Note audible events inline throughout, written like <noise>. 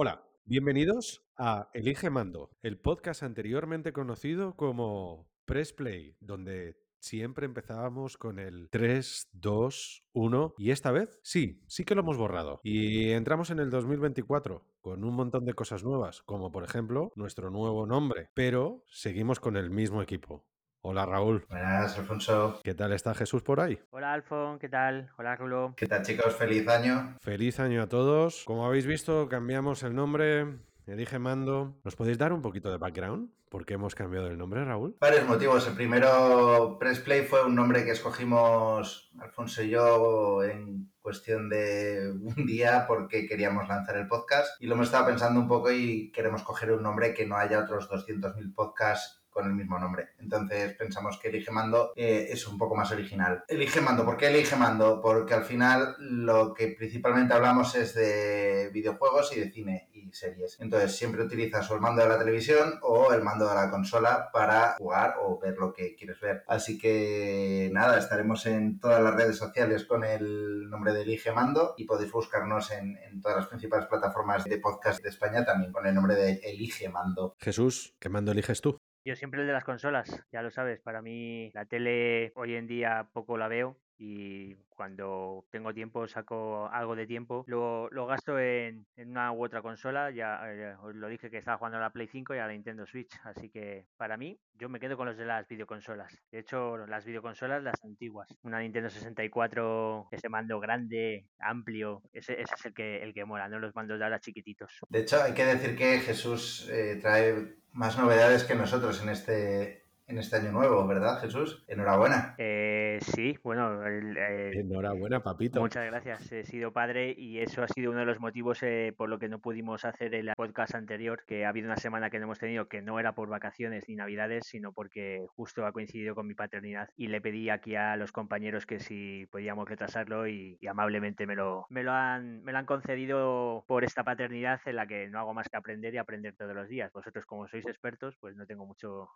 Hola, bienvenidos a Elige Mando, el podcast anteriormente conocido como Press Play, donde siempre empezábamos con el 3, 2, 1 y esta vez sí, sí que lo hemos borrado. Y entramos en el 2024 con un montón de cosas nuevas, como por ejemplo nuestro nuevo nombre, pero seguimos con el mismo equipo. Hola Raúl. Buenas, Alfonso. ¿Qué tal está Jesús por ahí? Hola Alfon, ¿qué tal? Hola Rulo. ¿Qué tal chicos? Feliz año. Feliz año a todos. Como habéis visto, cambiamos el nombre. Elige mando. ¿Nos podéis dar un poquito de background? ¿Por qué hemos cambiado el nombre, Raúl? Varios motivos. El primero, Press Play fue un nombre que escogimos Alfonso y yo en cuestión de un día porque queríamos lanzar el podcast y lo hemos estado pensando un poco y queremos coger un nombre que no haya otros 200.000 podcasts con el mismo nombre. Entonces pensamos que Elige Mando eh, es un poco más original. Elige Mando, ¿por qué Elige Mando? Porque al final lo que principalmente hablamos es de videojuegos y de cine y series. Entonces siempre utilizas o el mando de la televisión o el mando de la consola para jugar o ver lo que quieres ver. Así que nada, estaremos en todas las redes sociales con el nombre de Elige Mando y podéis buscarnos en, en todas las principales plataformas de podcast de España también con el nombre de Elige Mando. Jesús, ¿qué mando eliges tú? Yo siempre el de las consolas, ya lo sabes, para mí la tele hoy en día poco la veo y cuando tengo tiempo saco algo de tiempo, lo, lo gasto en, en, una u otra consola, ya eh, os lo dije que estaba jugando a la Play 5 y a la Nintendo Switch, así que para mí yo me quedo con los de las videoconsolas. De hecho, las videoconsolas, las antiguas, una Nintendo 64, ese mando grande, amplio, ese, ese es el que, el que mola, no los mandos de ahora chiquititos. De hecho, hay que decir que Jesús eh, trae más novedades que nosotros en este en este año nuevo, ¿verdad, Jesús? Enhorabuena. Eh, sí, bueno. El, eh, Enhorabuena, papito. Muchas gracias. He sido padre y eso ha sido uno de los motivos eh, por lo que no pudimos hacer el podcast anterior, que ha habido una semana que no hemos tenido, que no era por vacaciones ni navidades, sino porque justo ha coincidido con mi paternidad y le pedí aquí a los compañeros que si podíamos retrasarlo y, y amablemente me lo, me, lo han, me lo han concedido por esta paternidad en la que no hago más que aprender y aprender todos los días. Vosotros como sois expertos, pues no tengo mucho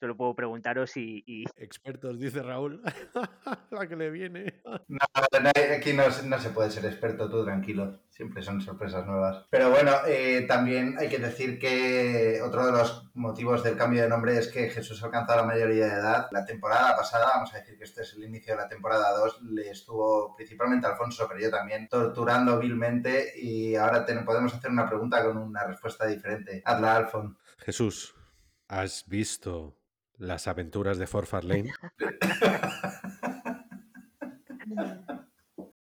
solo puedo preguntaros y, y... Expertos, dice Raúl. <laughs> la que le viene. no, aquí no, no, se puede ser experto, tú tranquilo. Siempre son sorpresas nuevas. Pero bueno, eh, también hay que decir que otro de los motivos del cambio de nombre es que Jesús ha alcanzado la mayoría de edad. La temporada pasada, vamos a decir que este es el inicio de la temporada 2, le estuvo principalmente Alfonso, pero yo también, torturando vilmente y ahora ten, podemos hacer una pregunta con una respuesta diferente. Hazla, Alfon. Jesús, ¿has visto las aventuras de Forfar Lane. <laughs>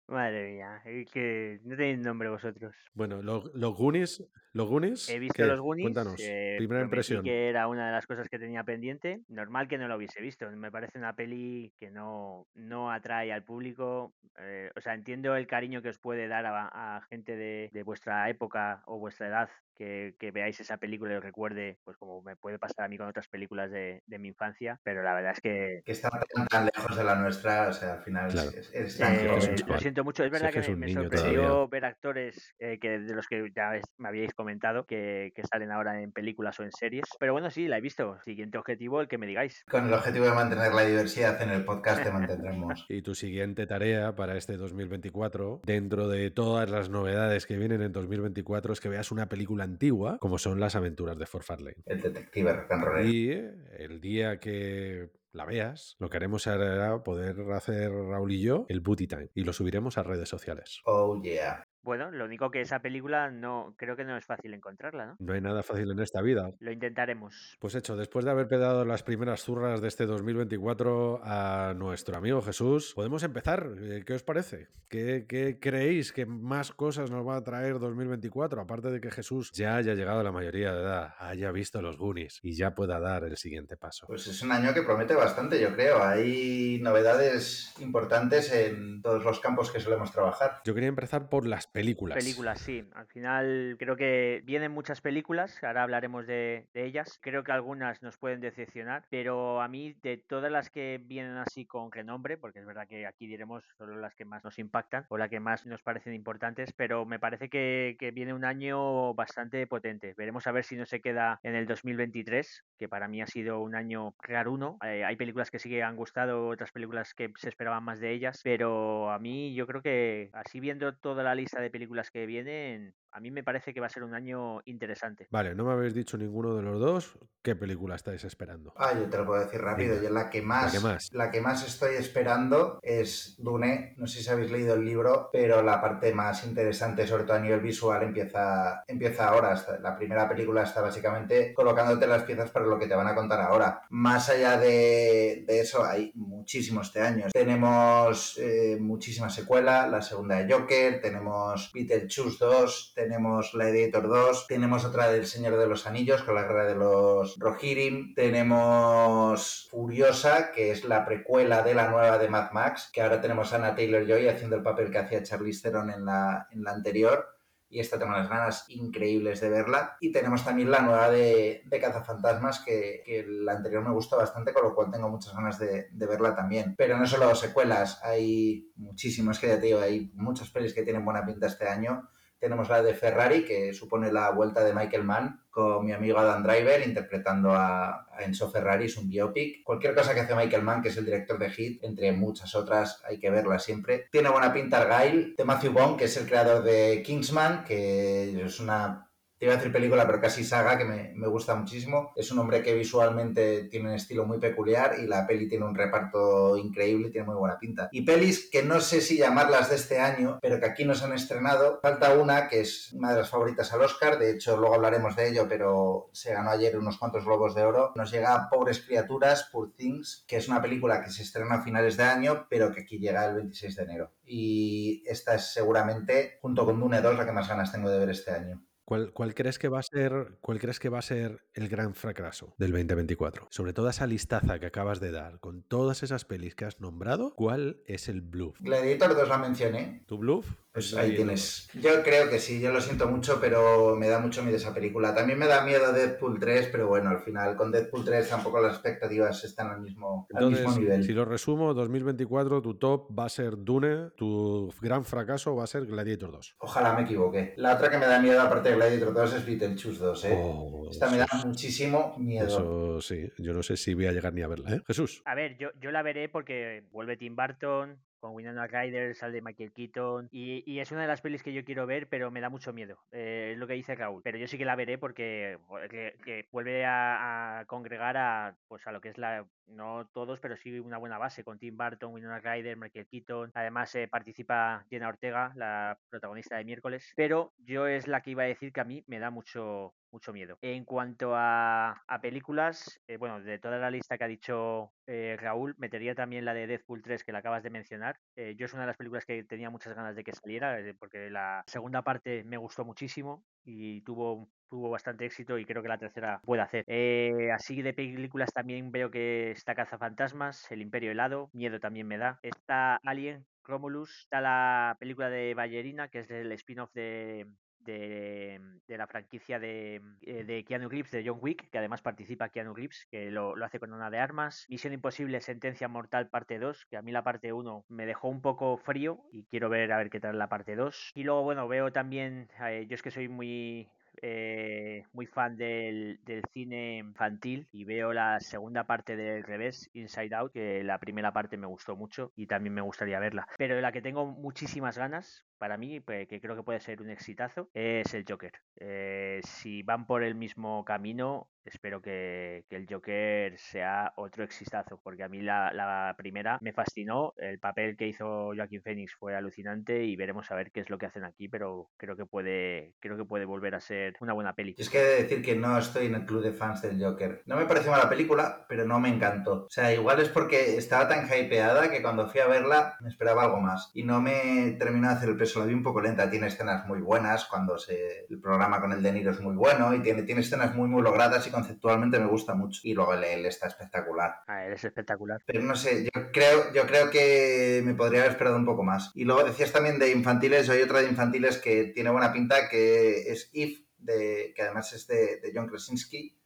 Madre mía, que no tenéis nombre vosotros. Bueno, los, los Goonies, los Goonies. He visto ¿qué? los Goonies. Cuéntanos, eh, primera impresión. que era una de las cosas que tenía pendiente. Normal que no lo hubiese visto. Me parece una peli que no, no atrae al público. Eh, o sea, entiendo el cariño que os puede dar a, a gente de, de, vuestra época o vuestra edad que, que, veáis esa película y os recuerde, pues como me puede pasar a mí con otras películas de, de mi infancia. Pero la verdad es que. Que está tan, tan lejos de la nuestra, o sea, al final Claro. es, es, Eh, es lo siento mucho, es verdad Sí, que es me, me sorprendió todavía. ver actores eh, que de los que ya me habíais comentado que, que salen ahora en películas o en series. Pero bueno, sí, la he visto. Siguiente objetivo, el que me digáis. Con el objetivo de mantener la diversidad en el podcast te mantendremos. <laughs> Y tu siguiente tarea para este 2024, dentro de todas las novedades que vienen en 2024, es que veas una película antigua, como son las aventuras de Forfar Lane. El detective rock. Y el día que la veas, lo que haremos será poder hacer Raúl y yo el booty time y lo subiremos a redes sociales. Oh yeah. Bueno, lo único que esa película no creo que no es fácil encontrarla, ¿no? No hay nada fácil en esta vida. Lo intentaremos. Pues hecho, después de haber pedado las primeras zurras de este 2024 a nuestro amigo Jesús, podemos empezar. Eh, ¿Qué os parece? ¿Qué, qué creéis que más cosas nos va a traer 2024? Aparte de que Jesús ya haya llegado a la mayoría de edad, haya visto los Goonies y ya pueda dar el siguiente paso. Pues es un año que promete bastante, yo creo. Hay novedades importantes en todos los campos que solemos trabajar. Yo quería empezar por las películas. Películas, sí. Al final creo que vienen muchas películas, ahora hablaremos de, de, ellas. Creo que algunas nos pueden decepcionar, pero a mí de todas las que vienen así con renombre, porque es verdad que aquí diremos solo las que más nos impactan o las que más nos parecen importantes, pero me parece que, que viene un año bastante potente. Veremos a ver si no se queda en el 2023, que para mí ha sido un año raruno. Eh, hay películas que sí que han gustado, otras películas que se esperaban más de ellas, pero a mí yo creo que así viendo toda la lista de películas que vienen, a mí me parece que va a ser un año interesante. Vale, no me habéis dicho ninguno de los dos. ¿Qué película estáis esperando? Ah, yo te lo puedo decir rápido. Yo la que más, que más? la que más estoy esperando es Dune. No sé si habéis leído el libro, pero la parte más interesante, sobre todo a nivel visual, empieza, empieza ahora. La primera película está básicamente colocándote las piezas para lo que te van a contar ahora. Más allá de, de eso, hay muchísimo este año. Tenemos eh, muchísima secuela, la segunda de Joker, tenemos Beetlejuice 2, tenemos La Editor 2, tenemos otra del Señor de los Anillos con la guerra de los Rohirrim, tenemos Furiosa, que es la precuela de la nueva de Mad Max, que ahora tenemos a Anna Taylor-Joy haciendo el papel que hacía Charlize Theron en la, en la anterior. Y esta tengo unas ganas increíbles de verla. Y tenemos también la nueva de, de Cazafantasmas, que, que la anterior me gustó bastante, con lo cual tengo muchas ganas de, de verla también. Pero no solo secuelas, hay muchísimas que ya te digo, hay muchas pelis que tienen buena pinta este año. Tenemos la de Ferrari, que supone la vuelta de Michael Mann, con mi amigo Adam Driver interpretando a, Enzo Ferrari, es un biopic. Cualquier cosa que hace Michael Mann, que es el director de Hit, entre muchas otras, hay que verla siempre. Tiene buena pinta Argyle, de Matthew Bond, que es el creador de Kingsman, que es una te iba a decir película, pero casi saga, que me, gusta muchísimo. Es un hombre que visualmente tiene un estilo muy peculiar y la peli tiene un reparto increíble y tiene muy buena pinta. Y pelis que no sé si llamarlas de este año, pero que aquí nos han estrenado. Falta una que es una de las favoritas al Oscar, de hecho luego hablaremos de ello, pero se ganó ayer unos cuantos globos de oro. Nos llega Pobres Criaturas, Poor Things, que es una película que se estrena a finales de año, pero que aquí llega el 26 de enero. Y esta es seguramente, junto con Dune 2, la que más ganas tengo de ver este año. ¿Cuál, ¿Cuál, crees que va a ser, ¿Cuál crees que va a ser el gran fracaso del 2024? Sobre toda esa listaza que acabas de dar, con todas esas pelis que has nombrado, ¿cuál es el bluff? Gladiator 2 la mencioné. ¿Tu bluff? Pues ahí tienes. Yo creo que sí, yo lo siento mucho, pero me da mucho miedo esa película. También me da miedo Deadpool 3, pero bueno, al final con Deadpool 3 tampoco las expectativas están al mismo, Entonces, al mismo nivel. Si lo resumo, 2024 tu top va a ser Dune, tu gran fracaso va a ser Gladiator 2. Ojalá me equivoque. La otra que me da miedo aparte de Gladiator 2 es Beetlejuice 2, ¿eh? Oh, Esta me da muchísimo miedo. Eso sí, yo no sé si voy a llegar ni a verla, ¿eh? Jesús. A ver, yo, yo la veré porque vuelve Tim Burton, con Winona Ryder, sale Michael Keaton y, y, es una de las pelis que yo quiero ver, pero me da mucho miedo. Eh, es lo que dice Raúl. Pero yo sí que la veré porque que, que vuelve a, a, congregar a pues a lo que es la no todos, pero sí una buena base con Tim Burton, Winona Ryder, Michael Keaton. Además eh, participa Jenna Ortega, la protagonista de miércoles. Pero yo es la que iba a decir que a mí me da mucho mucho miedo. En cuanto a, a películas, eh, bueno, de toda la lista que ha dicho eh, Raúl, metería también la de Deadpool 3 que la acabas de mencionar. Eh, yo es una de las películas que tenía muchas ganas de que saliera, eh, porque la segunda parte me gustó muchísimo y tuvo tuvo bastante éxito y creo que la tercera puede hacer. Eh, así de películas también veo que está Cazafantasmas, El Imperio Helado, Miedo también me da. Está Alien, Romulus, está la película de Ballerina, que es el spin-off de, de, de, la franquicia de, eh, de, Keanu Reeves, de John Wick, que además participa Keanu Reeves, que lo, lo, hace con una de armas. Misión Imposible, Sentencia Mortal, parte 2, que a mí la parte 1 me dejó un poco frío y quiero ver a ver qué tal la parte 2. Y luego, bueno, veo también, eh, yo es que soy muy eh, muy fan del, del, cine infantil y veo la segunda parte del revés, Inside Out, que la primera parte me gustó mucho y también me gustaría verla. Pero de la que tengo muchísimas ganas, para mí, pues, que creo que puede ser un exitazo, es el Joker. Eh, si van por el mismo camino, espero que, el Joker sea otro exitazo, porque a mí la, primera me fascinó, el papel que hizo Joaquín Phoenix fue alucinante y veremos a ver qué es lo que hacen aquí, pero creo que puede, creo que puede volver a ser una buena peli. Es que de decir que no estoy en el club de fans del Joker. No me pareció mala película, pero no me encantó. O sea, igual es porque estaba tan hypeada que cuando fui a verla me esperaba algo más. Y no me terminó de hacer el peso, la vi un poco lenta. Tiene escenas muy buenas, cuando se... el programa con el De Niro es muy bueno y tiene, tiene escenas muy, muy logradas y conceptualmente me gusta mucho. Y luego él, él está espectacular. Ah, él es espectacular. Pero no sé, yo creo, yo creo que me podría haber esperado un poco más. Y luego decías también de infantiles, hay otra de infantiles que tiene buena pinta, que es If, de, que además es de, de John Krasinski,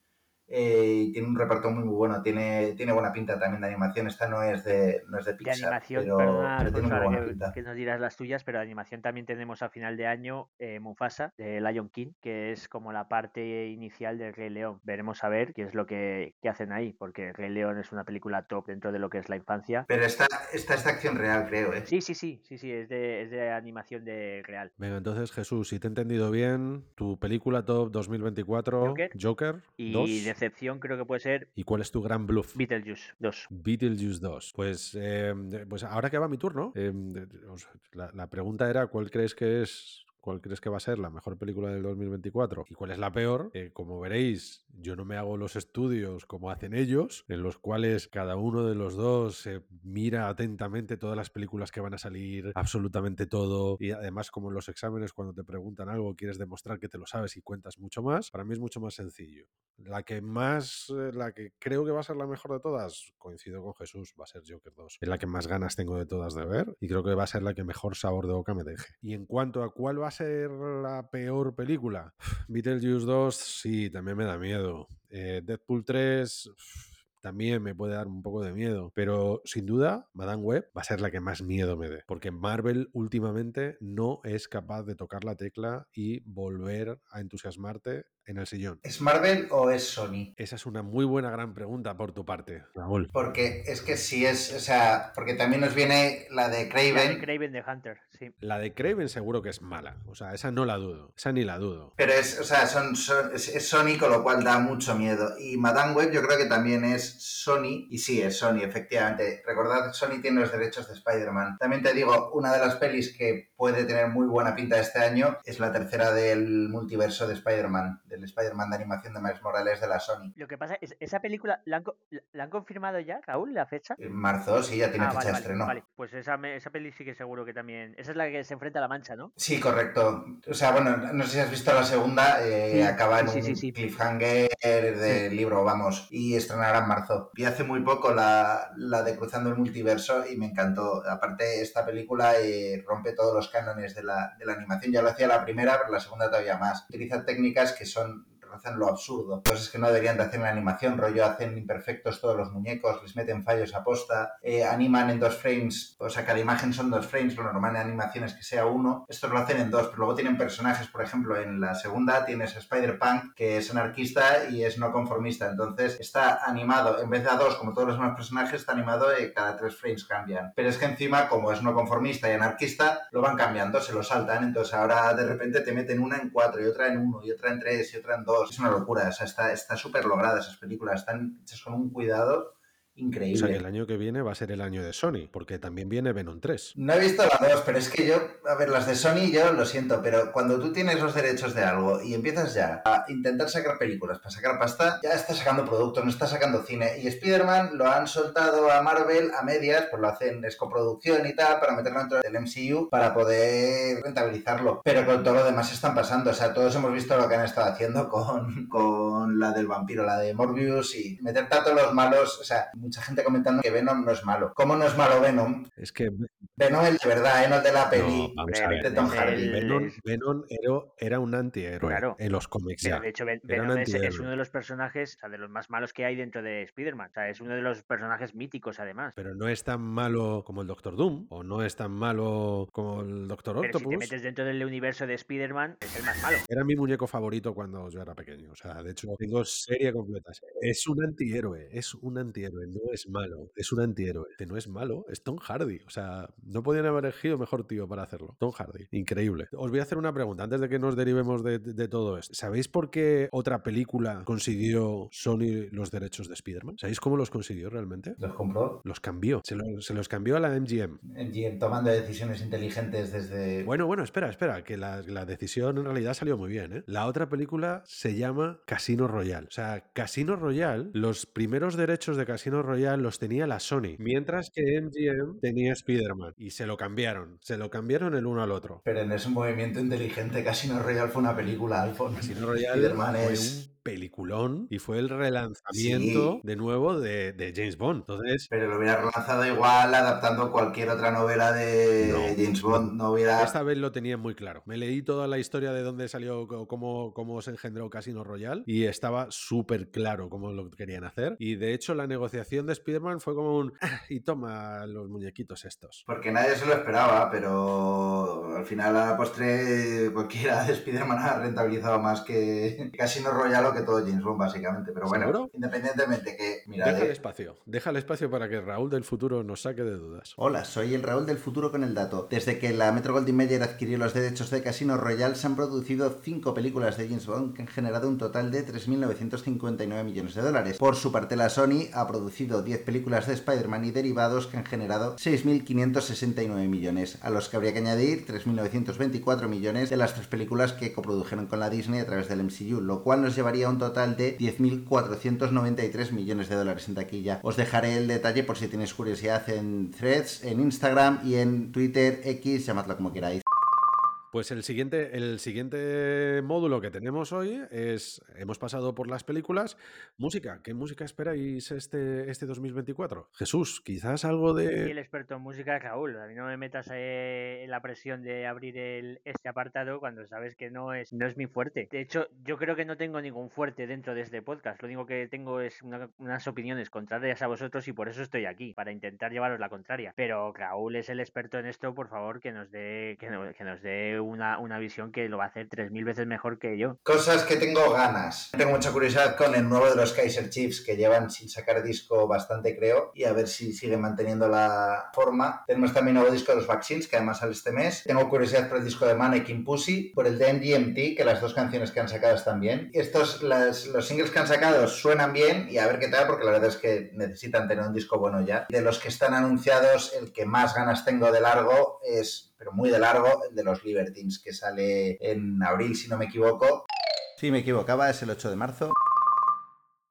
Eh, y tiene un reparto muy, muy bueno, tiene, tiene buena pinta también de animación. Esta no es de, no es de De Pixar, animación, pero, perdona, pero tiene muy buena que, pinta. que nos dirás las tuyas, pero de animación también tenemos a final de año eh, Mufasa de Lion King, que es como la parte inicial del Rey León. Veremos a ver qué es lo que, que hacen ahí, porque Rey León es una película top dentro de lo que es la infancia. Pero esta, esta es de acción real, creo, ¿eh? Sí, sí, sí, sí, sí, es de, es de animación de real. Venga, entonces Jesús, si te he entendido bien, tu película top 2024, Joker. Joker Y 2. Decepción creo que puede ser ¿Y cuál es tu gran bluff? Beetlejuice 2. Beetlejuice 2. Pues, eh, pues ahora que va mi turno, eh, la, la pregunta era cuál crees que es. ¿Cuál crees que va a ser la mejor película del 2024? ¿Y cuál es la peor? Eh, como veréis, yo no me hago los estudios como hacen ellos, en los cuales cada uno de los dos se mira atentamente todas las películas que van a salir, absolutamente todo. Y además, como en los exámenes, cuando te preguntan algo, quieres demostrar que te lo sabes y cuentas mucho más. Para mí es mucho más sencillo. La que más, eh, la que creo que va a ser la mejor de todas, coincido con Jesús, va a ser Joker 2. Es la que más ganas tengo de todas de ver y creo que va a ser la que mejor sabor de boca me deje. Y en cuanto a cuál va a ser la peor película, Beetlejuice 2, sí, también me da miedo. Eh, Deadpool 3... También me puede dar un poco de miedo, pero sin duda, Madame Web va a ser la que más miedo me dé, porque Marvel últimamente no es capaz de tocar la tecla y volver a entusiasmarte en el sillón. ¿Es Marvel o es Sony? Esa es una muy buena gran pregunta por tu parte, Raúl. Porque es que sí es, o sea, porque también nos viene la de La Craven, de Craven de Hunter, sí. La de Craven seguro que es mala, o sea, esa no la dudo, esa ni la dudo. pero es, o sea, son, son- es, es Sony, con lo cual da mucho miedo. Y Madame Web yo creo que también es Sony, y sí, es Sony, efectivamente. Recordad, Sony tiene los derechos de Spider-Man. También te digo, una de las pelis que puede tener muy buena pinta este año es la tercera del multiverso de Spider-Man, del Spider-Man de animación de Miles Morales de la Sony. Lo que pasa es, esa película, ¿la han, la- han confirmado ya, Raúl, la fecha? En marzo, sí, ya tiene Ah, fecha vale, de estreno. vale. Pues esa, me- esa peli sí que seguro que también. Esa es la que se enfrenta a la mancha, ¿no? Sí, correcto. O sea, bueno, no sé si has visto la segunda, eh, Sí, acaba en sí, un sí, cliffhanger del libro, vamos, y estrenará en marzo. Vi hace muy poco la, de Cruzando el Multiverso y me encantó. Aparte, esta película eh, rompe todos los cánones de la, de la animación. Ya lo hacía la primera, pero la segunda todavía más. Utiliza técnicas que son rozan lo absurdo. Cosas que no deberían de hacer en la animación, rollo hacen imperfectos todos los muñecos, les meten fallos a posta, eh, animan en dos frames, o sea, cada imagen son dos frames, lo normal en animación es que sea uno, estos lo hacen en dos, pero luego tienen personajes, por ejemplo, en la segunda tienes a Spider-Punk, que es anarquista y es no conformista, entonces está animado, en vez de a dos, como todos los demás personajes, está animado y cada tres frames cambian. Pero es que encima, como es no conformista y anarquista, lo van cambiando, se lo saltan, entonces ahora de repente te meten una en cuatro y otra en uno y otra en tres y otra en dos. Es una locura, o sea, está está súper lograda esas películas, están hechas con un cuidado O sea increíble. que el año que viene va a ser el año de Sony, porque también viene Venom 3. No he visto las dos, pero es que yo, a ver, las de Sony yo lo siento, pero cuando tú tienes los derechos de algo y empiezas ya a intentar sacar películas para sacar pasta, ya estás sacando productos, no estás sacando cine. Y Spider-Man lo han soltado a Marvel a medias, pues lo hacen, es coproducción y tal, para meterlo dentro del MCU para poder rentabilizarlo. Pero con todo lo demás están pasando, o sea, todos hemos visto lo que han estado haciendo con, con la del vampiro, la de Morbius y meter tanto los malos, o sea, mucha gente comentando que Venom no es malo. ¿Cómo no es malo Venom? Es que Venom el de verdad, ¿eh? no el de la peli. ver. de Tom es Hardy. el- Venom, es- Venom era, era un antihéroe Claro. en los cómics Pero de hecho, Ven- Venom es, es uno de los personajes, o sea, de los más malos que hay dentro de Spider-Man. O sea, es uno de los personajes míticos, además. Pero no es tan malo como el Doctor Doom, o no es tan malo como el Doctor Pero si te Octopus. metes dentro del universo de Spider-Man, es el más malo. Era mi muñeco favorito cuando yo era pequeño. O sea, de hecho, tengo serie completa. Es un antihéroe, es un antihéroe, no es malo, es un antihéroe. Que no es malo, es Tom Hardy. O sea, no podían haber elegido mejor tío para hacerlo. Tom Hardy, increíble. Os voy a hacer una pregunta antes de que nos derivemos de, de- de todo esto. ¿Sabéis por qué otra película consiguió Sony los derechos de Spider-Man? ¿Sabéis cómo los consiguió realmente? Los compró Los cambió. Se, lo- se los cambió a la MGM. en- tomando decisiones inteligentes desde... Bueno, bueno, espera, espera, que la, la decisión en realidad salió muy bien. ¿eh? La otra película se llama Casino Royale. O sea, Casino Royale, los primeros derechos de Casino Royale los tenía la Sony, mientras que MGM tenía Spider-Man. Y se lo cambiaron, se lo cambiaron el uno al otro. Pero en ese movimiento inteligente, Casino Royale fue una película, Alfonso. Casino Royale fue es... un peliculón y fue el relanzamiento Sí. de nuevo de, de James Bond. Entonces, Pero lo hubiera relanzado igual adaptando cualquier otra novela de No, James. Bond. No hubiera. esta vez lo tenía muy claro. Me leí toda la historia de dónde salió, cómo, cómo se engendró Casino Royale y estaba súper claro cómo lo querían hacer. Y de hecho, la negociación de Spider-Man fue como un. "Ah, y toma los muñequitos estos. Porque nadie se lo esperaba, pero al final a la postre cualquiera de Spider-Man ha rentabilizado más que Casino Royale o que todo James Bond, básicamente. Pero bueno, ¿Seguro? independientemente que, mira, Deja el espacio. Deja el espacio para que Raúl del futuro nos saque de dudas. Hola, soy el Raúl del futuro con el dato. Desde que la Metro Goldwyn Mayer adquirió los derechos de Casino Royale, se han producido cinco películas de James Bond que han generado un total de 3.959 millones de dólares. Por su parte, la Sony ha producido 10 películas de Spider-Man y derivados que han generado 6.569 millones, a los que habría que añadir 3.924 millones de las tres películas que coprodujeron con la Disney a través del MCU, lo cual nos llevaría a un total de 10.493 millones de dólares en taquilla. Os dejaré el detalle por si tenéis curiosidad en threads, en Instagram y en Twitter, X, llamadlo como queráis. Pues el siguiente, el siguiente módulo que tenemos hoy es, hemos pasado por las películas, música. ¿Qué música esperáis este, este 2024? Jesús, quizás algo Y de... el experto en música Raúl. A mí no me metas eh, en la presión de abrir el, este apartado cuando sabes que no es, no es mi fuerte. De hecho, yo creo que no tengo ningún fuerte dentro de este podcast. Lo único que tengo es una- unas opiniones contrarias a vosotros y por eso estoy aquí, para intentar llevaros la contraria. Pero Raúl es el experto en esto, por favor, que nos dé, que no- que nos dé una, una visión que lo va a hacer 3.000 veces mejor que yo. Cosas que tengo ganas. Tengo mucha curiosidad con el nuevo de los Kaiser Chiefs que llevan sin sacar disco bastante, creo, y a ver si siguen manteniendo la forma. Tenemos también nuevo disco de los Vaccines, que además sale este mes. Tengo curiosidad por el disco de Mannequin Pussy, por el de MGMT, que las dos canciones que han sacado están bien. Estos, las- los singles que han sacado suenan bien y a ver qué tal, porque la verdad es que necesitan tener un disco bueno ya. De los que están anunciados, el que más ganas tengo de largo es pero muy de largo, el de los Libertines, que sale en abril, si no me equivoco. Si me equivocaba, es el 8 de marzo.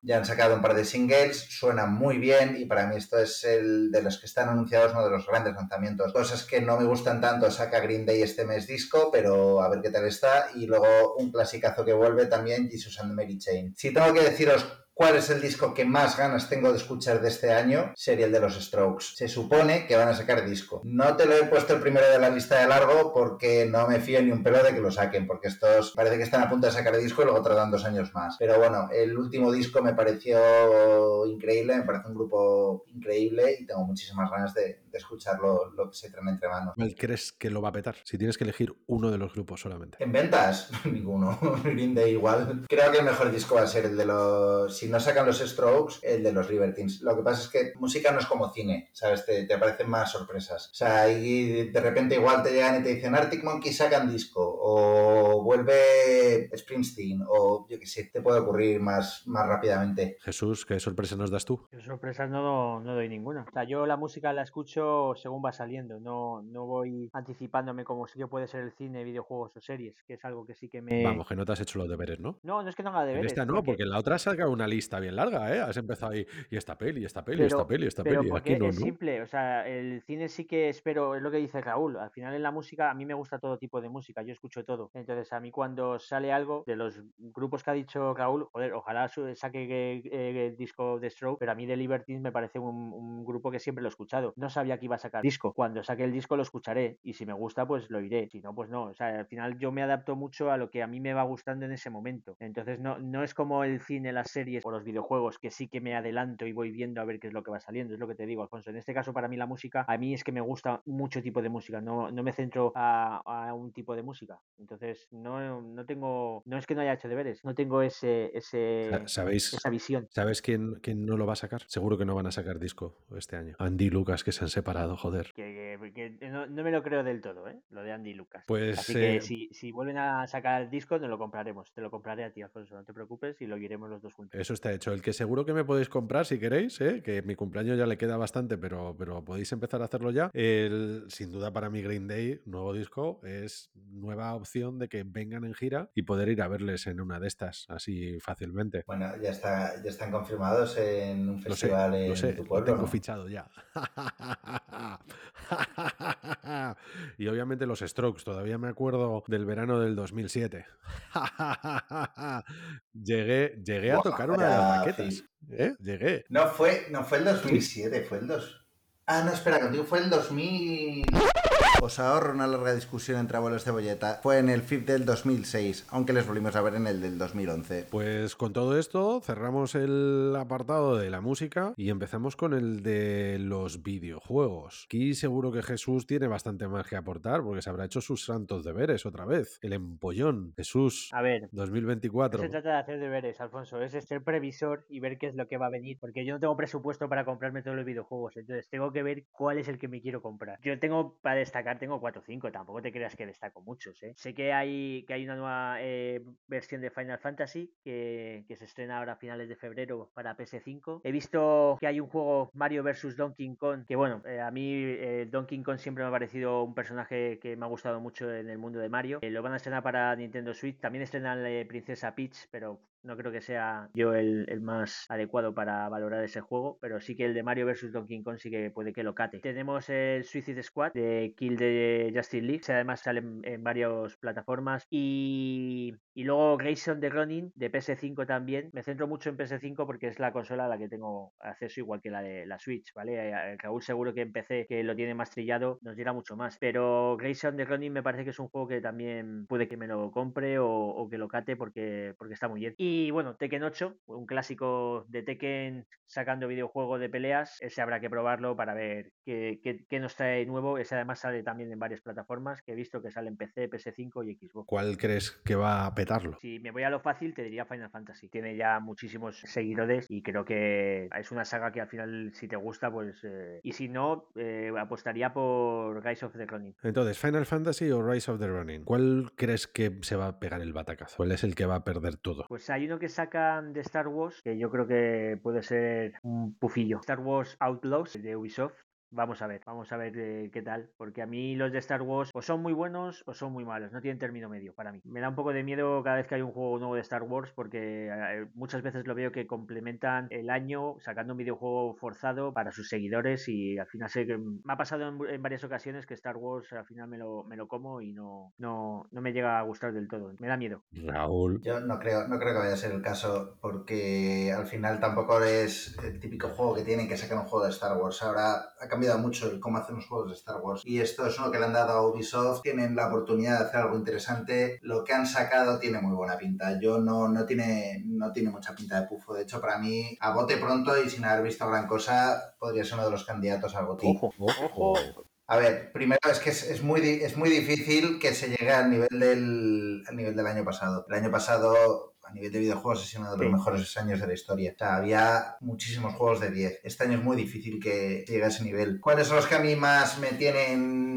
Ya han sacado un par de singles, suenan muy bien y para mí esto es el de los que están anunciados, uno de los grandes lanzamientos. Cosas que no me gustan tanto, saca Green Day este mes disco, pero a ver qué tal está. Y luego un clasicazo que vuelve también, Jesus and Mary Chain. Si tengo que deciros cuál es el disco que más ganas tengo de escuchar de este año, sería el de los Strokes. Se supone que van a sacar disco. No te lo he puesto el primero de la lista de largo porque no me fío ni un pelo de que lo saquen, porque estos parece que están a punto de sacar disco y luego tardan dos años más. Pero bueno, el último disco me pareció increíble, me parece un grupo increíble y tengo muchísimas ganas de, de escucharlo lo que se traen entre manos. ¿Cuál crees que lo va a petar? Si tienes que elegir uno de los grupos solamente. En ventas, <laughs> ninguno. <laughs> Green Day igual. Creo que el mejor disco va a ser el de los. Si no sacan los Strokes, el de los Libertines. Lo que pasa es que música no es como cine, ¿sabes? Te, te aparecen más sorpresas. O sea, ahí de repente igual te llegan y te dicen Arctic Monkey sacan disco, o vuelve Springsteen, o yo qué sé, te puede ocurrir más, más rápidamente. Jesús, ¿qué sorpresa nos das tú? Yo sorpresas no, no doy ninguna. O sea, yo la música la escucho según va saliendo. No, no voy anticipándome como sí que puede ser el cine, videojuegos o series, que es algo que sí que me. Vamos, que no te has hecho los deberes, ¿no? No, no es que no haga En deberes. esta no, porque en la otra sacado una lista bien larga, ¿eh? Has empezado ahí, y esta peli, y esta peli, y esta Pero- peli, y esta Pero peli. porque Aquí no, es ¿no? simple, o sea, el cine sí que espero, es lo que dice Raúl, al final en la música a mí me gusta todo tipo de música, yo escucho todo. Entonces a mí cuando sale algo de los grupos que ha dicho Raúl, joder, ojalá saque eh, eh, el disco de Stroke, pero a mí de Libertines me parece un, un grupo que siempre lo he escuchado. No sabía que iba a sacar disco. Cuando saque el disco lo escucharé y si me gusta pues lo iré, si no pues no. O sea, al final yo me adapto mucho a lo que a mí me va gustando en ese momento. Entonces no, no es como el cine, las series o los videojuegos que sí que me adelanto y voy viendo a ver qué es lo que va saliendo. Es lo que te digo, Alfonso. En este caso para mí la música, a mí es que me gusta mucho tipo de música. No, no me centro a, a un tipo de música. Entonces no, no tengo, no es que no haya hecho deberes, no tengo ese, ese Sa- ¿Sabéis, esa visión. ¿Sabes quién, quién no lo va a sacar? Seguro que no van a sacar disco este año. Andy y Lucas, que se han separado, joder. Que, que- que no, no me lo creo del todo, ¿eh? Lo de Andy y Lucas. Pues, Así que eh, si, si vuelven a sacar el disco, nos lo compraremos. Te lo compraré a ti, Alfonso, no te preocupes y lo iremos los dos juntos. Eso está hecho. El que seguro que me podéis comprar si queréis, ¿eh? que mi cumpleaños ya le queda bastante, pero, pero podéis empezar a hacerlo ya. El, sin duda para mí Green Day, nuevo disco, es nueva opción de que vengan en gira y poder ir a verles en una de estas así fácilmente. Bueno, ya, está, ya están confirmados en un Lo sé, festival en lo sé, tu lo pueblo. tengo ¿no? fichado ya. <laughs> y obviamente los Strokes, todavía me acuerdo del verano del 2007. <laughs> llegué llegué a tocar una de las maquetas. sí. ¿eh? Llegué. No fue, no fue el 2007, fue el 2. Ah, no, espera, contigo fue el 2000. Os ahorro una larga discusión entre abuelos cebolleta. Fue en el FIP del 2006, aunque les volvimos a ver en el del 2011. Pues con todo esto cerramos el apartado de la música y empezamos con el de los videojuegos. Aquí seguro que Jesús tiene bastante más que aportar porque se habrá hecho sus santos deberes otra vez. El empollón. Jesús, A ver, 2024. No se trata de hacer deberes, Alfonso, es ser previsor y ver qué es lo que va a venir. Porque yo no tengo presupuesto para comprarme todos los videojuegos, entonces tengo que ver cuál es el que me quiero comprar. Yo tengo, para tengo 4 o 5, tampoco te creas que destaco muchos. ¿eh? Sé que hay, que hay una nueva eh, versión de Final Fantasy que, se estrena ahora a finales de febrero para PS5. He visto que hay un juego Mario vs. Donkey Kong, que bueno, eh, a mí Donkey Kong siempre me ha parecido un personaje que me ha gustado mucho en el mundo de Mario. Lo van a estrenar para Nintendo Switch, también estrenan Princesa Peach, pero no creo que sea yo el, el más adecuado para valorar ese juego, pero sí que el de Mario vs. Donkey Kong sí que puede que lo cate. Tenemos el Suicide Squad de Kill de Justice League, además sale en, varias plataformas. Y, y luego Grayson de Ronin de PS5 también. Me centro mucho en PS5 porque es la consola a la que tengo acceso igual que la de la Switch, ¿vale? Eh, Raúl seguro que en PC, que lo tiene más trillado, nos dirá mucho más. Pero Grayson de Ronin me parece que es un juego que también puede que me lo compre o, que lo cate porque, porque está muy bien. Bueno, Tekken 8, un clásico de Tekken sacando videojuego de peleas. Ese habrá que probarlo para ver qué, qué, qué nos trae nuevo. Ese además sale también en varias plataformas que he visto que sale en PC, PS5 y Xbox. ¿Cuál crees que va a petarlo? Si me voy a lo fácil, te diría Final Fantasy. Tiene ya muchísimos seguidores y creo que es una saga que al final, si te gusta, pues. Eh, y si no, eh, apostaría por Rise of the Ronin. Entonces, Final Fantasy o Rise of the Ronin. ¿Cuál crees que se va a pegar el batacazo? ¿Cuál es el que va a perder todo? Pues hay que sacan de Star Wars que yo creo que puede ser un pufillo. Star Wars Outlaws de Ubisoft. Vamos a ver, vamos a ver eh, qué tal, porque a mí los de Star Wars o son muy buenos o son muy malos, no tienen término medio para mí. Me da un poco de miedo cada vez que hay un juego nuevo de Star Wars porque eh, muchas veces lo veo que complementan el año sacando un videojuego forzado para sus seguidores y al final sé que me ha pasado en, en varias ocasiones que Star Wars al final me lo, me lo como y no, no, no me llega a gustar del todo, me da miedo. Raúl. Yo no creo, no creo que vaya a ser el caso porque al final tampoco es el típico juego que tienen que sacar un juego de Star Wars. Ahora ha cambiado mucho el cómo hacen los juegos de Star Wars. Y esto es uno que le han dado a Ubisoft. Tienen la oportunidad de hacer algo interesante. Lo que han sacado tiene muy buena pinta. Yo no, no, tiene, no tiene mucha pinta de pufo. De hecho, para mí, a bote pronto y sin haber visto gran cosa, podría ser uno de los candidatos al. Ojo, ojo. A ver, primero es que es, es, muy, es muy difícil que se llegue al nivel, del, al nivel del año pasado. El año pasado a nivel de videojuegos es uno de los Sí. mejores años de la historia. O sea, había muchísimos juegos de 10. Este año es muy difícil que llegue a ese nivel. ¿Cuáles son los que a mí más me tienen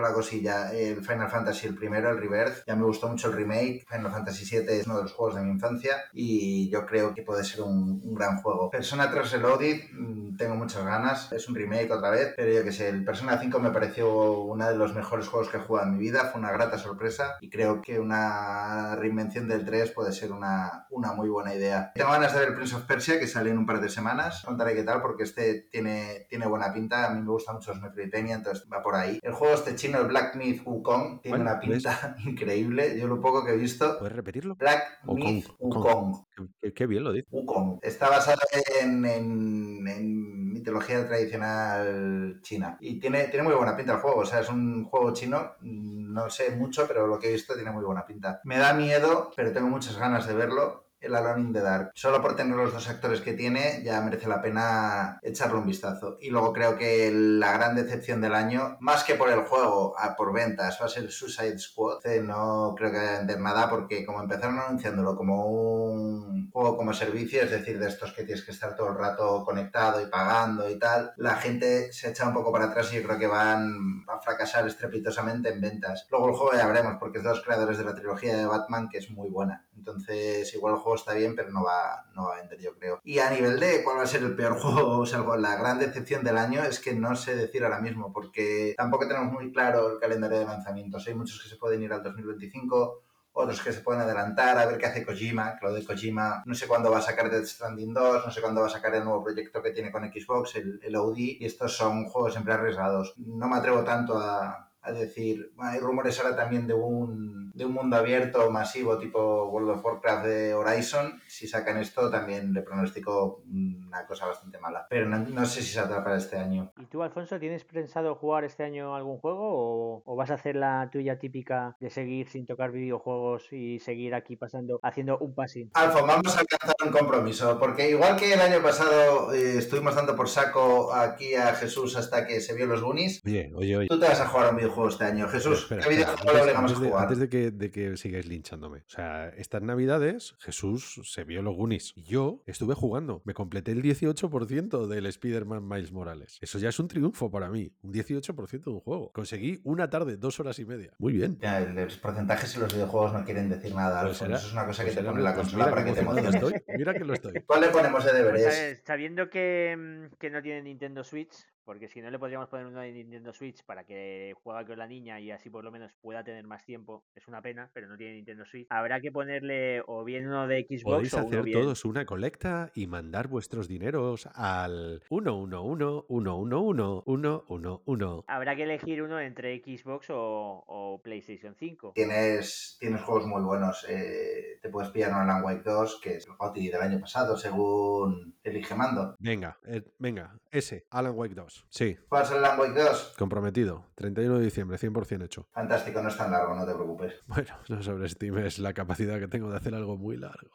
con la cosilla? El Final Fantasy, el primero, el Rebirth. Ya me gustó mucho el remake. Final Fantasy VII es uno de los juegos de mi infancia y yo creo que puede ser un, un gran juego. Persona 3 Reloaded, mm, tengo muchas ganas. Es un remake otra vez, pero yo que sé, el Persona 5 me pareció uno de los mejores juegos que he jugado en mi vida. Fue una grata sorpresa y creo que una reinvención del 3 puede ser una, una muy buena idea. Tengo ganas de ver Prince of Persia, que sale en un par de semanas. Contaré qué tal, porque este tiene, tiene buena pinta. A mí me gustan mucho los Metroidvania, entonces va por ahí. El juego este chino, el Black Myth Wukong, tiene una pinta <laughs> increíble. Yo lo poco que he visto. ¿Puedes repetirlo? Black Myth Kong, Kong. Wukong. Qué, qué bien lo dices. Wukong. Está basado en, en- en mitología tradicional china. Y tiene, tiene muy buena pinta el juego. O sea, es un juego chino. No sé mucho, pero lo que he visto tiene muy buena pinta. Me da miedo, pero tengo muchas ganas de verlo. El Alone in the Dark. Solo por tener los dos actores que tiene, ya merece la pena echarle un vistazo. Y luego creo que la gran decepción del año, más que por el juego, por ventas, va a ser Suicide Squad. Eh, No creo que vaya a vender nada porque como empezaron anunciándolo como un juego como servicio, es decir, de estos que tienes que estar todo el rato conectado y pagando y tal, la gente se echa un poco para atrás y creo que van a fracasar estrepitosamente en ventas. Luego el juego ya veremos porque es de los creadores de la trilogía de Batman que es muy buena. Entonces igual el juego está bien pero no va, no va a vender yo creo. Y a nivel de cuál va a ser el peor <laughs> juego, la gran decepción del año es que no sé decir ahora mismo porque tampoco tenemos muy claro el calendario de lanzamientos. Hay muchos que se pueden ir al 2025 otros que se pueden adelantar, a ver qué hace Kojima, que lo de Kojima, no sé cuándo va a sacar Death Stranding 2, no sé cuándo va a sacar el nuevo proyecto que tiene con Xbox, el, el OD, y estos son juegos siempre arriesgados. No me atrevo tanto a, a decir, hay rumores ahora también de un, de un mundo abierto masivo tipo World of Warcraft de Horizon. Si sacan esto, también le pronostico una cosa bastante mala. Pero no, no sé si saldrá para este año. ¿Y tú, Alfonso, tienes pensado jugar este año algún juego o, o, vas a hacer la tuya típica de seguir sin tocar videojuegos y seguir aquí pasando, haciendo un passing? Alfonso, vamos a alcanzar un compromiso, porque igual que el año pasado eh, estuvimos dando por saco aquí a Jesús hasta que se vio los Goonies. Oye, oye, oye. Tú te vas a jugar a un videojuego este año. Jesús, Espera, ¿qué videojuego le antes, obligamos a antes de, jugar? antes de que, de que sigáis linchándome. O sea, estas navidades Jesús se vio los Goonies. Y yo estuve jugando. Me completé el 18% del Spider-Man Miles Morales. Eso ya es un triunfo para mí. Un 18% de un juego. Conseguí una tarde, dos horas y media. Muy bien. Ya, los porcentajes en los videosos no quieren decir nada, Pues era- Eso es una cosa pues que te pone la consola mira para que te emociones. estoy. Mira que lo estoy. ¿Cuál le ponemos de Pues, deberes? ¿sabes? sabiendo que, mm, que no tiene Nintendo Switch, porque si no le podríamos poner uno de Nintendo Switch para que juegue con la niña y así por lo menos pueda tener más tiempo, es una pena, pero no tiene Nintendo Switch. Habrá que ponerle o bien uno de Xbox Podéis o uno hacer bien. todos una colecta y mandar vuestros dineros al 111 111 111. Habrá que elegir uno entre Xbox o, o PlayStation 5. Tienes, tienes juegos muy buenos. eh, te puedes pillar un Alan Wake 2, que es el GOTY del año pasado, según elige mando. Venga, eh, venga, ese, Alan Wake 2. Sí, ¿Cuál es el Wake 2? comprometido. 31 de diciembre, 100% hecho. Fantástico, no es tan largo, no te preocupes. <laughs> Bueno, no sobreestimes la capacidad que tengo de hacer algo muy largo.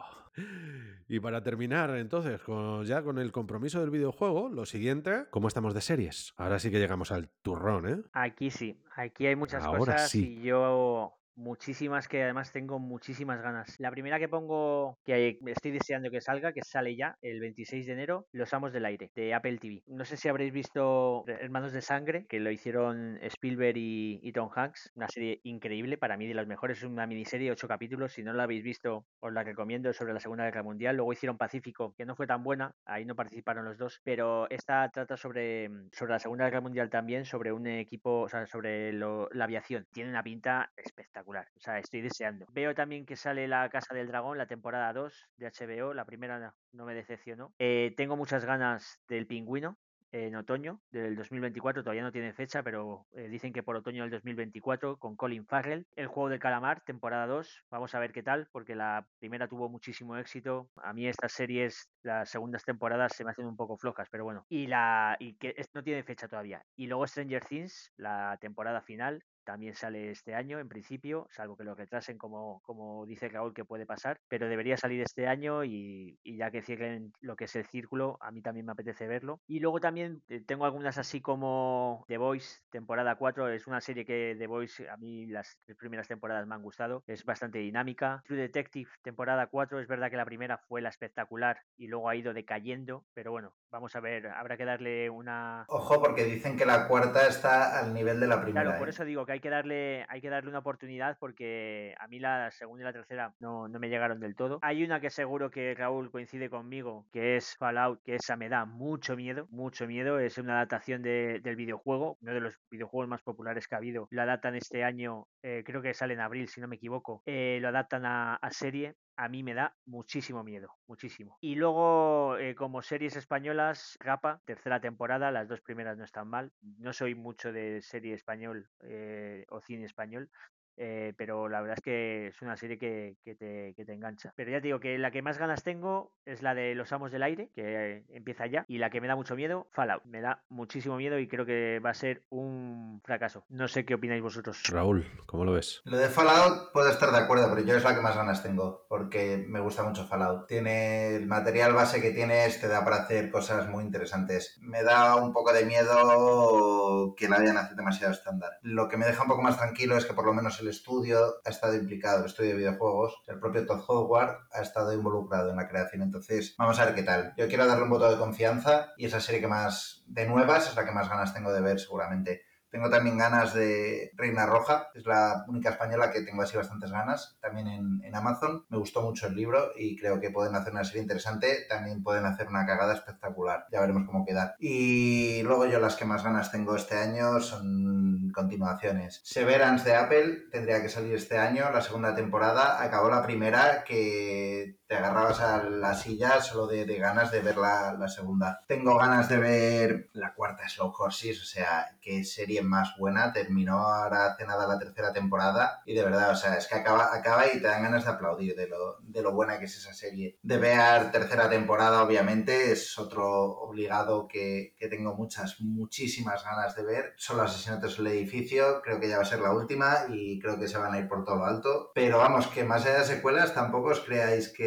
Y para terminar, entonces, con, ya con el compromiso del videojuego, lo siguiente, ¿cómo estamos de series? Ahora sí que llegamos al turrón, ¿eh? Aquí sí, aquí hay muchas Ahora cosas sí. y yo muchísimas que además tengo muchísimas ganas. La primera que pongo, que estoy deseando que salga, que sale ya el 26 de enero, Los Amos del Aire, de Apple TV. No sé si habréis visto Hermanos de Sangre, que lo hicieron Spielberg y, Tom Hanks, una serie increíble, para mí de las mejores, es una miniserie, ocho capítulos, si no la habéis visto os la recomiendo, sobre la Segunda Guerra Mundial. Luego hicieron Pacífico, que no fue tan buena, ahí no participaron los dos, pero esta trata sobre, sobre la Segunda Guerra Mundial también, sobre un equipo, o sea, sobre la aviación. Tiene una pinta espectacular, o sea, estoy deseando. Veo también que sale La Casa del Dragón, la temporada 2 de HBO, la primera no, me decepcionó. Eh, tengo muchas ganas del Pingüino, en otoño del 2024, todavía no tiene fecha, pero eh, dicen que por otoño del 2024 con Colin Farrell. El juego de calamar, temporada 2, vamos a ver qué tal, porque la primera tuvo muchísimo éxito. A mí estas series, las segundas temporadas se me hacen un poco flojas, pero bueno. Y la y que no tiene fecha todavía. Y luego Stranger Things, la temporada final, también sale este año en principio, salvo que lo retrasen como, como dice Raúl que puede pasar, pero debería salir este año y, y ya que cierren lo que es el círculo, a mí también me apetece verlo. Y luego también eh, tengo algunas así como The Voice, temporada 4, es una serie que The Voice a mí las primeras temporadas me han gustado, es bastante dinámica. True Detective, temporada 4, es verdad que la primera fue la espectacular y luego ha ido decayendo, pero bueno, vamos a ver, habrá que darle una, Ojo, porque dicen que la cuarta está al nivel de la primera. Claro, por ¿eh? eso digo que hay que darle, hay que darle una oportunidad porque a mí la segunda y la tercera no, no me llegaron del todo. Hay una que seguro que Raúl coincide conmigo, que es Fallout, que esa me da mucho miedo, mucho miedo. Es una adaptación de- del videojuego, uno de los videojuegos más populares que ha habido. Lo adaptan este año, eh, creo que sale en abril, si no me equivoco. Eh, lo adaptan a, a serie. A mí me da muchísimo miedo, muchísimo. Y luego, eh, como series españolas, Rapa, tercera temporada, las dos primeras no están mal. No soy mucho de serie español eh, o cine español, eh, pero la verdad es que es una serie que, que te, que te engancha. Pero ya te digo que la que más ganas tengo es la de Los Amos del Aire, que eh, empieza ya, y la que me da mucho miedo, Fallout. Me da muchísimo miedo y creo que va a ser un fracaso. No sé qué opináis vosotros. Raúl, ¿cómo lo ves? Lo de Fallout puedo estar de acuerdo, pero yo es la que más ganas tengo, porque me gusta mucho Fallout. Tiene el material base que tienes, te da para hacer cosas muy interesantes. Me da un poco de miedo que la hayan hecho demasiado estándar. Lo que me deja un poco más tranquilo es que por lo menos el estudio ha estado implicado, el estudio de videojuegos, el propio Todd Howard ha estado involucrado en la creación. Entonces, vamos a ver qué tal. Yo quiero darle un voto de confianza y esa serie que más de nuevas es la que más ganas tengo de ver seguramente. Tengo también ganas de Reina Roja, es la única española que tengo así bastantes ganas, también en, en, Amazon. Me gustó mucho el libro y creo que pueden hacer una serie interesante, también pueden hacer una cagada espectacular, ya veremos cómo queda. Y luego yo las que más ganas tengo este año son continuaciones. Severance de Apple tendría que salir este año, la segunda temporada, acabó la primera que te agarrabas a la silla solo de, de ganas de ver la, la, segunda. Tengo ganas de ver la cuarta Slow Horses, o sea, qué serie más buena. Terminó ahora hace nada la tercera temporada y de verdad, o sea, es que acaba, acaba y te dan ganas de aplaudir de lo, de lo buena que es esa serie. De ver tercera temporada, obviamente, es otro obligado que, que tengo muchas, muchísimas ganas de ver. Son los asesinatos en el edificio, creo que ya va a ser la última y creo que se van a ir por todo lo alto. Pero vamos, que más allá de secuelas, tampoco os creáis que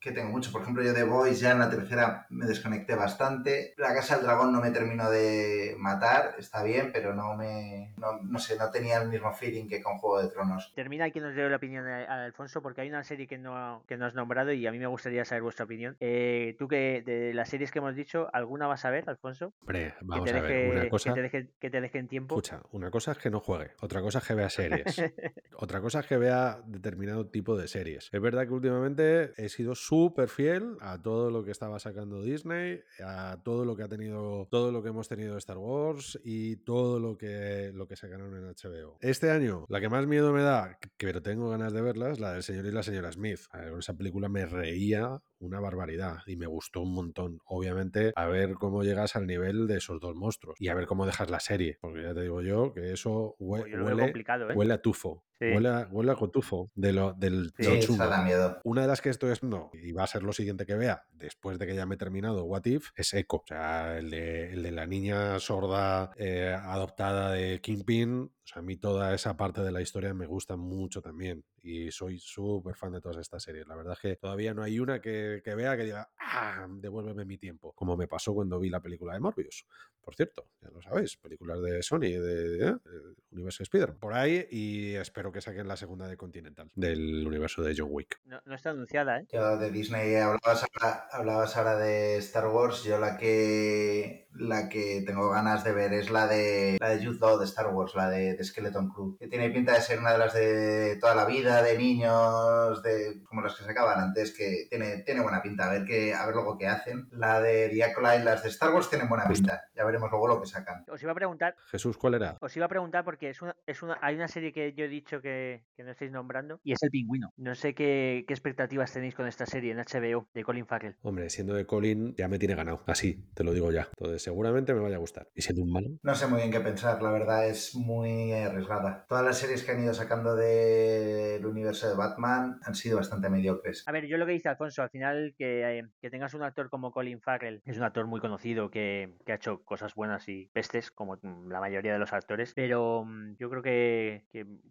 que, tengo mucho. Por ejemplo, yo de Boys ya en la tercera me desconecté bastante. La Casa del Dragón no me terminó de matar, está bien, pero no me. No, no sé, no tenía el mismo feeling que con Juego de Tronos. Termina aquí nos dio la opinión a Alfonso, porque hay una serie que no, que no has nombrado y a mí me gustaría saber vuestra opinión. Eh, tú que de las series que hemos dicho, ¿alguna vas a ver, Alfonso? Hombre, vamos a ver. Una cosa, que, te deje, que te dejen tiempo. Escucha, una cosa es que no juegue, otra cosa es que vea series, <laughs> otra cosa es que vea determinado tipo de series. Es verdad que últimamente he sido súper fiel a todo lo que estaba sacando Disney, a todo lo que ha tenido, todo lo que hemos tenido de Star Wars y todo lo que, lo que sacaron en HBO. Este año, la que más miedo me da, pero tengo ganas de verla, es la del señor y la señora Smith. A ver, esa película me reía una barbaridad y me gustó un montón. Obviamente, a ver cómo llegas al nivel de esos dos monstruos y a ver cómo dejas la serie, porque ya te digo yo que eso huele, huele, ¿eh? huele a tufo. Sí. Huele, a, huele, a, cotufo de lo, del sí, chungo. miedo. Una de las que estoy haciendo, y va a ser lo siguiente que vea, después de que ya me he terminado What If, es Echo. O sea, el de, el de la niña sorda eh, adoptada de Kingpin. Sea, a mí toda esa parte de la historia me gusta mucho también. Y soy súper fan de todas estas series. La verdad es que todavía no hay una que, que vea que diga, ah, devuélveme mi tiempo. Como me pasó cuando vi la película de Morbius. Por cierto, ya lo sabéis, películas de Sony, de, de, de Universo Spider. Por ahí, y espero que saquen la segunda de Continental, del universo de John Wick. No, no está anunciada, ¿eh? Yo de Disney hablabas ahora, hablabas ahora de Star Wars. Yo la que la que tengo ganas de ver es la de la de Jude Law de Star Wars, la de, de Skeleton Crew, que tiene pinta de ser una de las de toda la vida, de niños, de como las que se acaban antes, que tiene, tiene buena pinta. A ver que, a ver luego qué hacen. La de Diacola y las de Star Wars tienen buena pinta. Ya veremos luego lo que sacan. Os iba a preguntar. Jesús, ¿cuál era? Os iba a preguntar porque es una, es una, hay una serie que yo he dicho que, que no estáis nombrando y es El Pingüino. No sé qué, qué expectativas tenéis con esta serie en HBO de Colin Farrell. Hombre, siendo de Colin ya me tiene ganado. Así, te lo digo ya. Entonces seguramente me vaya a gustar. ¿Y siendo un malo? No sé muy bien qué pensar, la verdad es muy arriesgada. Todas las series que han ido sacando del universo de Batman han sido bastante mediocres. A ver, yo lo que dice Alfonso, al final que, eh, que tengas un actor como Colin Farrell, es un actor muy conocido que, que, ha hecho cosas buenas y pestes, como la mayoría de los actores, pero um, yo creo que,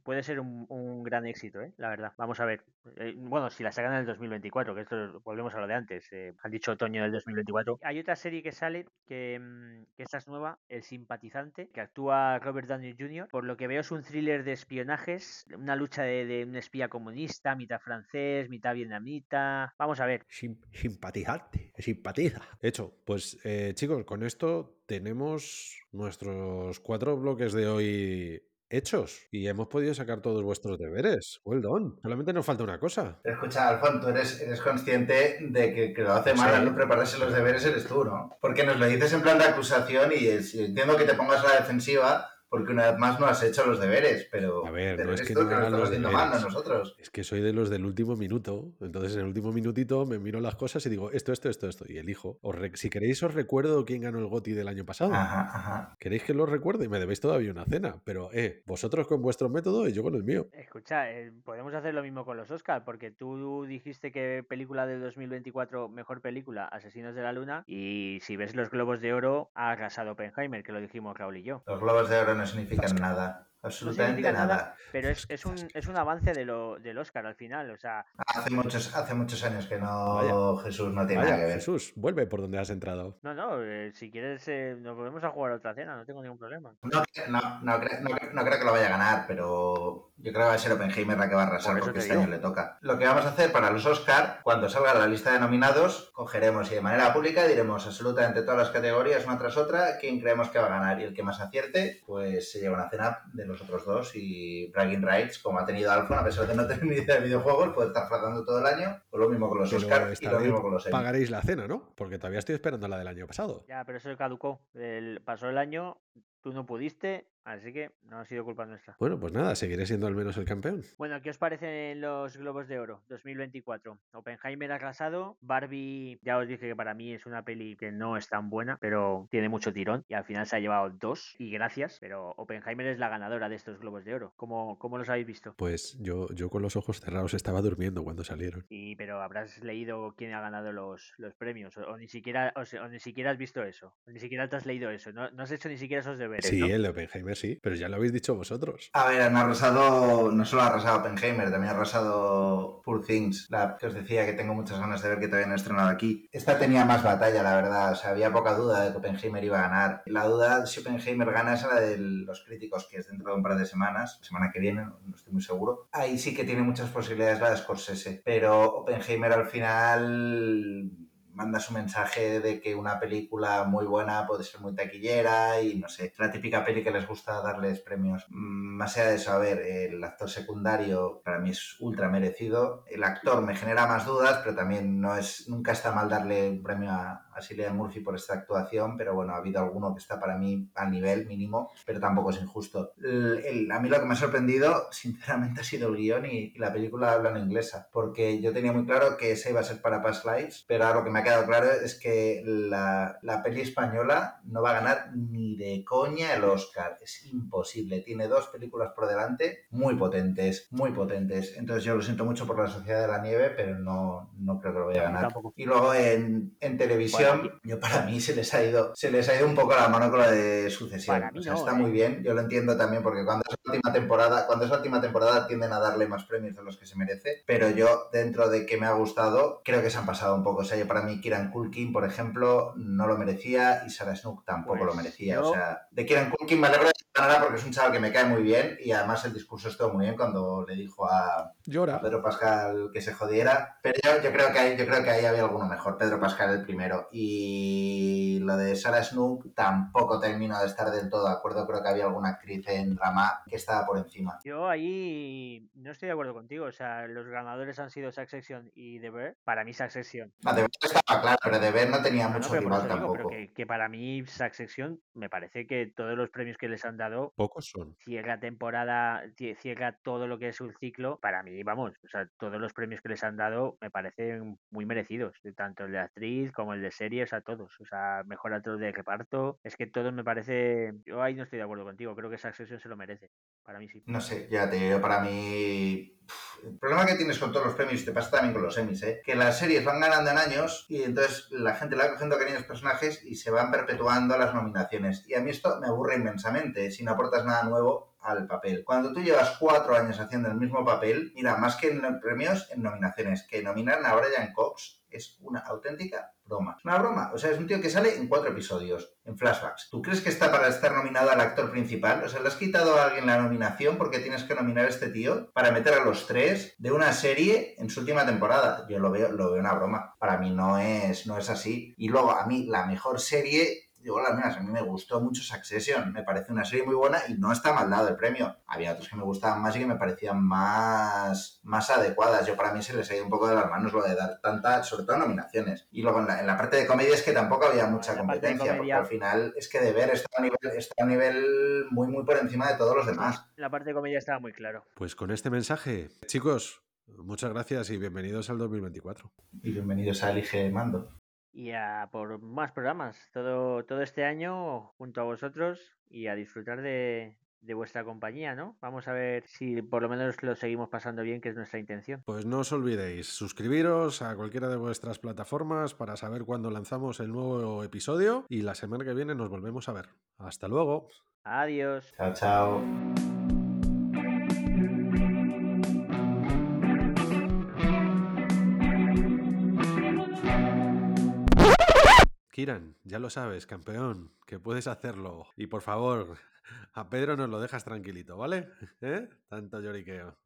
puede ser un, gran éxito, ¿eh? la verdad. Vamos a ver. Eh, bueno, si la sacan en el 2024, que esto volvemos a lo de antes, eh, han dicho otoño del 2024. Hay otra serie que sale que, que esta es nueva, El Simpatizante, que actúa Robert Downey Jr. Por lo que veo es un thriller de espionajes, una lucha de, de un espía comunista, mitad francés, mitad vietnamita. Vamos a ver. Sim simpatizante, simpatiza. Hecho, pues eh, chicos, con esto tenemos nuestros cuatro bloques de hoy hechos y hemos podido sacar todos vuestros deberes. Well done. Solamente nos falta una cosa. Escucha, Alfonso, tú eres, eres consciente de que, que lo hace mal al no prepararse los deberes eres tú, ¿no? Porque nos lo dices en plan de acusación y es, entiendo que te pongas a la defensiva porque una vez más no has hecho los deberes, pero, a ver, no es que no lo los deberes. nosotros. Es que soy de los del último minuto. Entonces, en el último minutito me miro las cosas y digo esto, esto, esto, esto. Y elijo. Os re- si queréis, os recuerdo quién ganó el GOTI del año pasado. Ajá, ajá. ¿Queréis que lo recuerde? Me debéis todavía una cena. Pero, eh, vosotros con vuestro método y yo con el mío. Escucha, eh, podemos hacer lo mismo con los Oscars, porque tú dijiste que película del 2024, mejor película, Asesinos de la Luna, y si ves los Globos de Oro, ha arrasado Oppenheimer, que lo dijimos Raúl y yo. Los globos de oro no significan nada. Absolutamente nada. nada. Pero es, es, un, es un avance de lo, del Oscar al final, o sea, Hace muchos, hace muchos años que no, Vaya. Jesús, no tiene Vaya, nada que ver. Jesús, vuelve por donde has entrado. no, no, eh, si quieres eh, nos volvemos a jugar otra cena, no tengo ningún problema. No, no, no, cre- no cre- no creo que lo vaya a ganar, pero yo creo que va a ser Oppenheimer la que va a arrasar Por porque te este digo. año le toca. Lo que vamos a hacer para los Oscar, cuando salga la lista de nominados, cogeremos y de manera pública diremos absolutamente todas las categorías una tras otra quién creemos que va a ganar y el que más acierte, pues se lleva una cena de los otros dos y bragging rights, como ha tenido Alfon, a pesar de no tener <laughs> ni idea de videojuegos, puede estar tratando todo el año, pues lo mismo con los Pero Oscar y lo mismo con los Emmy. pagaréis la cena, ¿no? Porque todavía estoy esperando la del año pasado. Ya, pero eso caducó. El, pasó el año, tú no pudiste, así que no ha sido culpa nuestra. Bueno, pues nada, seguiré siendo al menos el campeón. Bueno, ¿qué os parecen los Globos de Oro 2024? Oppenheimer arrasado, Barbie, ya os dije que para mí es una peli que no es tan buena, pero tiene mucho tirón y al final se ha llevado dos y gracias, pero Oppenheimer es la ganadora de estos Globos de Oro. ¿Cómo, cómo los habéis visto? Pues yo, yo con los ojos cerrados estaba durmiendo cuando salieron. Y, pero habrás leído quién ha ganado los, los premios o, o ni siquiera o, o ni siquiera has visto eso, o ni siquiera te has leído eso, no, no has hecho ni siquiera esos deberes. Sí, ¿no? el Oppenheimer sí, pero ya lo habéis dicho vosotros. A ver, han arrasado, no solo ha arrasado Oppenheimer, también ha arrasado Poor Things, la que os decía que tengo muchas ganas de ver que todavía no he estrenado aquí. Esta tenía más batalla, la verdad, o sea, había poca duda de que Oppenheimer iba a ganar. La duda si Oppenheimer gana es la de los críticos, que es dentro de un par de semanas, semana que viene, no estoy muy seguro. Ahí sí que tiene muchas posibilidades la de Scorsese, pero Oppenheimer al final manda su mensaje de que una película muy buena puede ser muy taquillera y no sé, la típica peli que les gusta darles premios. Mm, Más allá de eso, a ver, el actor secundario para mí es ultra merecido. El actor me genera más dudas, pero también no es, nunca está mal darle un premio a, a Cillian Murphy por esta actuación, pero bueno, ha habido alguno que está para mí al nivel mínimo, pero tampoco es injusto. El- el- a mí lo que me ha sorprendido, sinceramente, ha sido el guion y, y la película habla en inglesa, porque yo tenía muy claro que esa iba a ser para Past Lives, pero ahora lo que me ha quedado claro es que la, la peli española no va a ganar ni de coña el Oscar. Es imposible. Tiene dos películas por delante muy potentes, muy potentes. Entonces yo lo siento mucho por la Sociedad de la Nieve, pero no, no creo que lo vaya a ganar. Tampoco. Y luego en, en televisión, yo para mí se les ha ido, se les ha ido un poco la mano con la de sucesión. Mí O sea, no, está ¿eh? muy bien, yo lo entiendo también porque cuando es la última temporada, cuando es la última temporada tienden a darle más premios de los que se merece, pero yo dentro de que me ha gustado, creo que se han pasado un poco. O sea, yo para mí Kieran Culkin, por ejemplo, no lo merecía y Sarah Snook tampoco Pues lo merecía. yo- O sea, de Kieran Culkin me alegro ganara porque es un chaval que me cae muy bien y además el discurso estuvo muy bien cuando le dijo a, a Llora. Pedro Pascal que se jodiera. Pero yo, yo creo que ahí, yo creo que ahí había alguno mejor. Pedro Pascal el primero. Y lo de Sarah Snook tampoco termino de estar del todo de acuerdo. Creo que había alguna actriz en drama que estaba por encima. Yo ahí no estoy de acuerdo contigo. O sea, los ganadores han sido Succession y The Bear. Para mí Succession. No, de ver estaba claro, pero de ver no tenía No, no, mucho pero por rival digo, pero tampoco. que, que para mí Succession me parece que todos los premios que les han dado Pocos son. cierra temporada, cie- cierra todo lo que es un ciclo. Para mí, vamos, o sea, todos los premios que les han dado me parecen muy merecidos. Tanto el de actriz como el de serie, o sea, todos. O sea, mejor actor de reparto. Es que todos me parece. Yo ahí no estoy de acuerdo contigo. Creo que Succession se lo merece. Para mí sí. No sé, ya te digo, para mí. El problema que tienes con todos los premios, y te pasa también con los Emmys, ¿eh? que las series van ganando en años y entonces la gente le va cogiendo cariño a los personajes y se van perpetuando las nominaciones. Y a mí esto me aburre inmensamente si no aportas nada nuevo al papel. Cuando tú llevas cuatro años haciendo el mismo papel, mira, más que en premios, en nominaciones, que nominan a Brian Cox es una auténtica Es una broma. O sea, es un tío que sale en cuatro episodios, en flashbacks. ¿Tú crees que está para estar nominado al actor principal? O sea, ¿le has quitado a alguien la nominación porque tienes que nominar a este tío para meter a los tres de una serie en su última temporada? Yo lo veo, lo veo una broma. Para mí no es, no es así. Y luego, a mí, la mejor serie digo las mías, a mí me gustó mucho Succession, me parece una serie muy buena y no está mal dado el premio. Había otros que me gustaban más y que me parecían más, más adecuadas. Yo para mí se les ha ido un poco de las manos lo de dar tantas, sobre todo nominaciones. Y luego en la, en la parte de comedia es que tampoco había mucha competencia, porque al final es que de ver está a, nivel, está a un nivel muy muy por encima de todos los demás. La parte de comedia estaba muy claro. Pues con este mensaje, chicos, muchas gracias y bienvenidos al 2024. Y bienvenidos a Elige Mando. Y a por más programas todo, todo este año junto a vosotros y a disfrutar de, de vuestra compañía, ¿no? Vamos a ver si por lo menos lo seguimos pasando bien, que es nuestra intención. Pues no os olvidéis, suscribiros a cualquiera de vuestras plataformas para saber cuándo lanzamos el nuevo episodio y la semana que viene nos volvemos a ver. Hasta luego. Adiós. Chao, chao. Kiran, ya lo sabes, campeón, que puedes hacerlo. Y por favor, <laughs> a Pedro nos lo dejas tranquilito, ¿vale? <laughs> ¿Eh? Tanto lloriqueo.